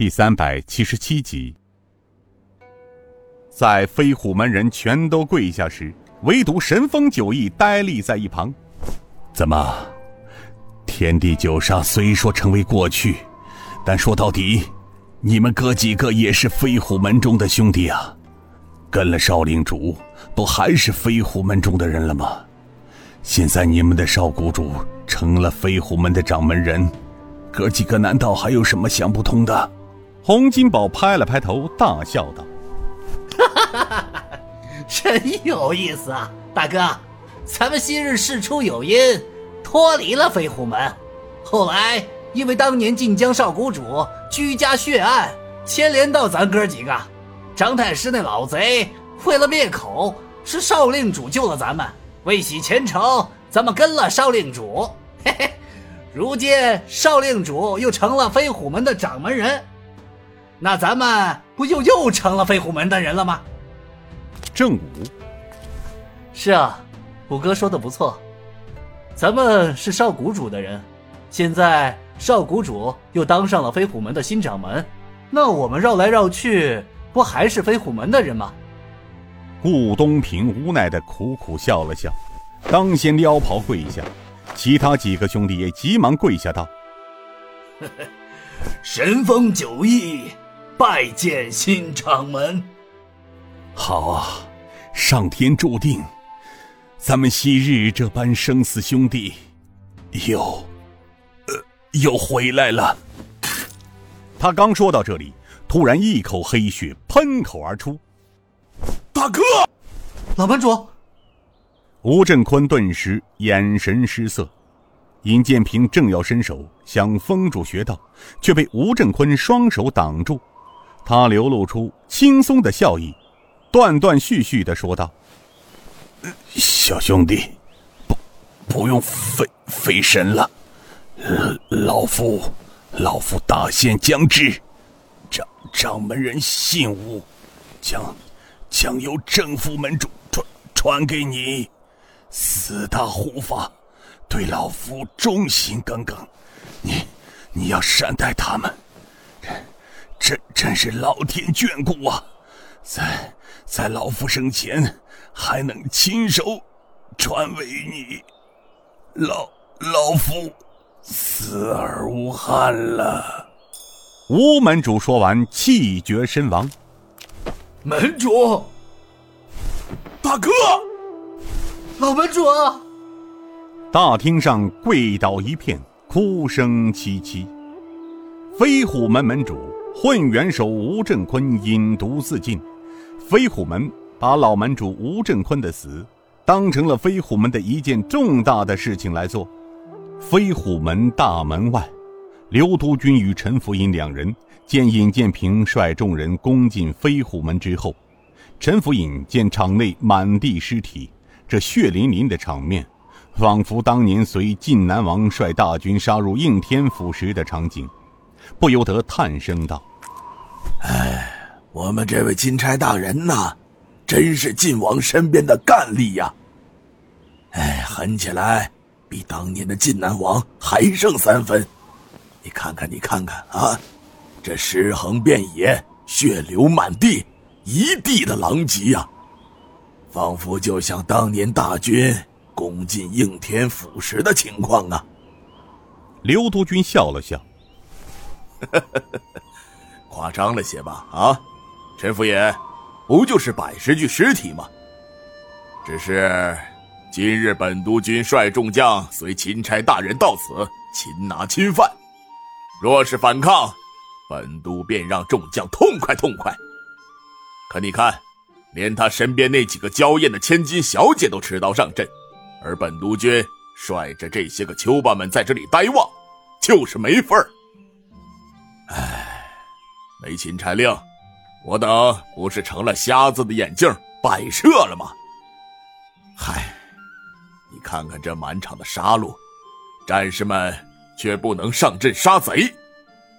第三百七十七集。在飞虎门人全都跪下时，唯独神风九翼呆立在一旁。怎么？天地九杀虽说成为过去，但说到底，你们哥几个也是飞虎门中的兄弟啊！跟了少令主，不还是飞虎门中的人了吗？现在你们的少谷主成了飞虎门的掌门人，哥几个难道还有什么想不通的？洪金宝拍了拍头，大笑道。哈哈哈！哈真有意思啊，大哥，咱们昔日事出有因，脱离了飞虎门，后来因为当年晋江少谷主居家血案牵连到咱哥几个，张太师那老贼为了灭口，是少令主救了咱们，为洗前仇，咱们跟了少令主。嘿嘿，如今少令主又成了飞虎门的掌门人。那咱们不就又成了飞虎门的人了吗？正午，是啊，虎哥说的不错，咱们是少谷主的人，现在少谷主又当上了飞虎门的新掌门，那我们绕来绕去，不还是飞虎门的人吗？顾东平无奈的苦苦笑了笑，当先撩袍跪下，其他几个兄弟也急忙跪下道：“神风九翼。”拜见新掌门。好啊，上天注定，咱们昔日这般生死兄弟，又，呃，又回来了。他刚说到这里，突然一口黑血喷口而出。大哥，老班主。吴振坤顿时眼神失色，尹建平正要伸手想封住穴道，却被吴振坤双手挡住。他流露出轻松的笑意，断断续续的说道：“小兄弟，不，不用费费神了。老夫，老夫大限将至，掌掌门人信物，将将由正副门主传传给你。四大护法对老夫忠心耿耿，你你要善待他们。”真真是老天眷顾啊，在在老夫生前还能亲手传为你，老老夫死而无憾了。吴门主说完，气绝身亡。门主，大哥，老门主，大厅上跪倒一片，哭声凄凄。飞虎门门主。混元首吴振坤引毒自尽，飞虎门把老门主吴振坤的死当成了飞虎门的一件重大的事情来做。飞虎门大门外，刘督军与陈福尹两人见尹建平率众人攻进飞虎门之后，陈福尹见场内满地尸体，这血淋淋的场面，仿佛当年随晋南王率大军杀入应天府时的场景。不由得叹声道：“哎，我们这位钦差大人呐，真是晋王身边的干吏呀！哎，狠起来比当年的晋南王还胜三分。你看看，你看看啊，这尸横遍野，血流满地，一地的狼藉呀，仿佛就像当年大军攻进应天府时的情况啊。”刘督军笑了笑。夸张了些吧？啊，陈府爷，不就是百十具尸体吗？只是今日本督军率众将随钦差大人到此，擒拿侵犯。若是反抗，本督便让众将痛快痛快。可你看，连他身边那几个娇艳的千金小姐都持刀上阵，而本督军率着这些个丘巴们在这里呆望，就是没份儿。没钦差令，我等不是成了瞎子的眼镜摆设了吗？嗨，你看看这满场的杀戮，战士们却不能上阵杀贼，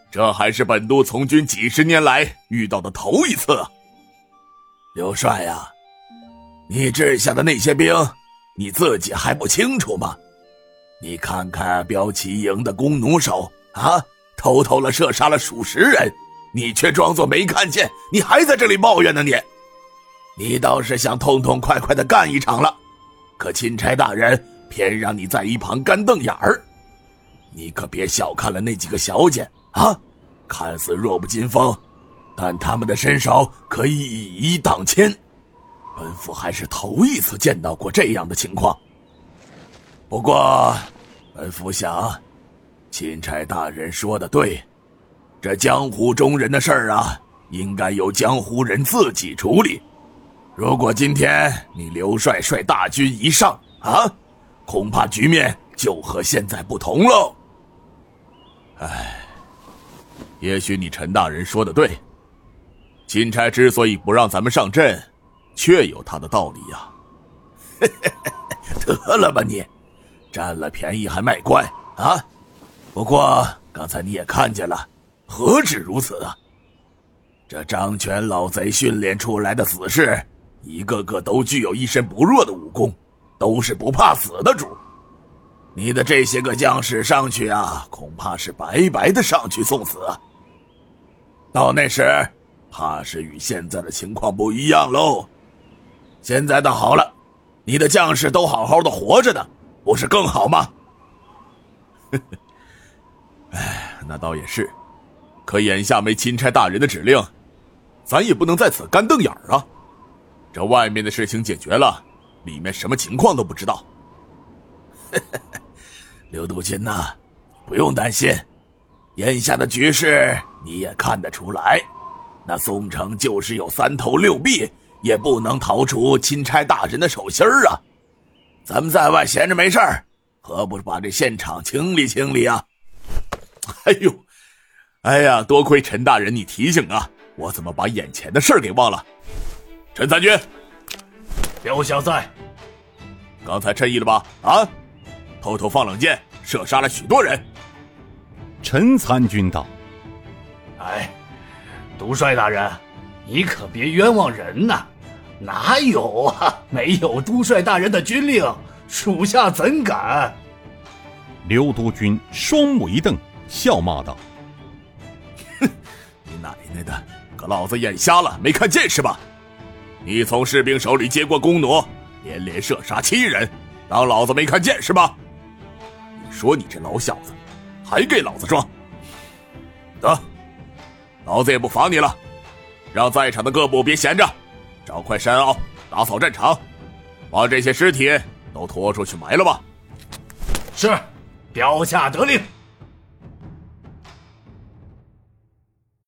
这还是本都从军几十年来遇到的头一次。刘帅呀，你治下的那些兵，你自己还不清楚吗？你看看标旗营的弓弩手啊！偷偷的射杀了数十人，你却装作没看见，你还在这里抱怨呢！你，你倒是想痛痛快快的干一场了，可钦差大人偏让你在一旁干瞪眼儿。你可别小看了那几个小姐啊，看似弱不禁风，但他们的身手可以以一挡千。本府还是头一次见到过这样的情况。不过，本府想，钦差大人说的对。这江湖中人的事儿啊，应该由江湖人自己处理。如果今天你刘帅率大军一上啊，恐怕局面就和现在不同喽。唉，也许你陈大人说的对。钦差之所以不让咱们上阵，确有他的道理呀。得了吧你，占了便宜还卖乖啊！不过刚才你也看见了。何止如此啊！这张权老贼训练出来的死士，一个个都具有一身不弱的武功，都是不怕死的主。你的这些个将士上去啊，恐怕是白白的上去送死。到那时，怕是与现在的情况不一样喽。现在倒好了，你的将士都好好的活着呢，不是更好吗？呵呵哎，那倒也是。可眼下没钦差大人的指令，咱也不能在此干瞪眼儿啊！这外面的事情解决了，里面什么情况都不知道。刘督军呐，不用担心，眼下的局势你也看得出来，那宋城就是有三头六臂，也不能逃出钦差大人的手心儿啊！咱们在外闲着没事儿，何不把这现场清理清理啊？哎呦！哎呀，多亏陈大人你提醒啊，我怎么把眼前的事儿给忘了？陈参军，刘小在，刚才趁意了吧？啊，偷偷放冷箭，射杀了许多人。陈参军道：“哎，督帅大人，你可别冤枉人呐！哪有啊？没有督帅大人的军令，属下怎敢？”刘督军双目一瞪，笑骂道。奶奶的，可老子眼瞎了，没看见是吧？你从士兵手里接过弓弩，连连射杀七人，当老子没看见是吧？你说你这老小子，还给老子装？得，老子也不罚你了，让在场的各部别闲着，找块山坳打扫战场，把这些尸体都拖出去埋了吧。是，标下得令。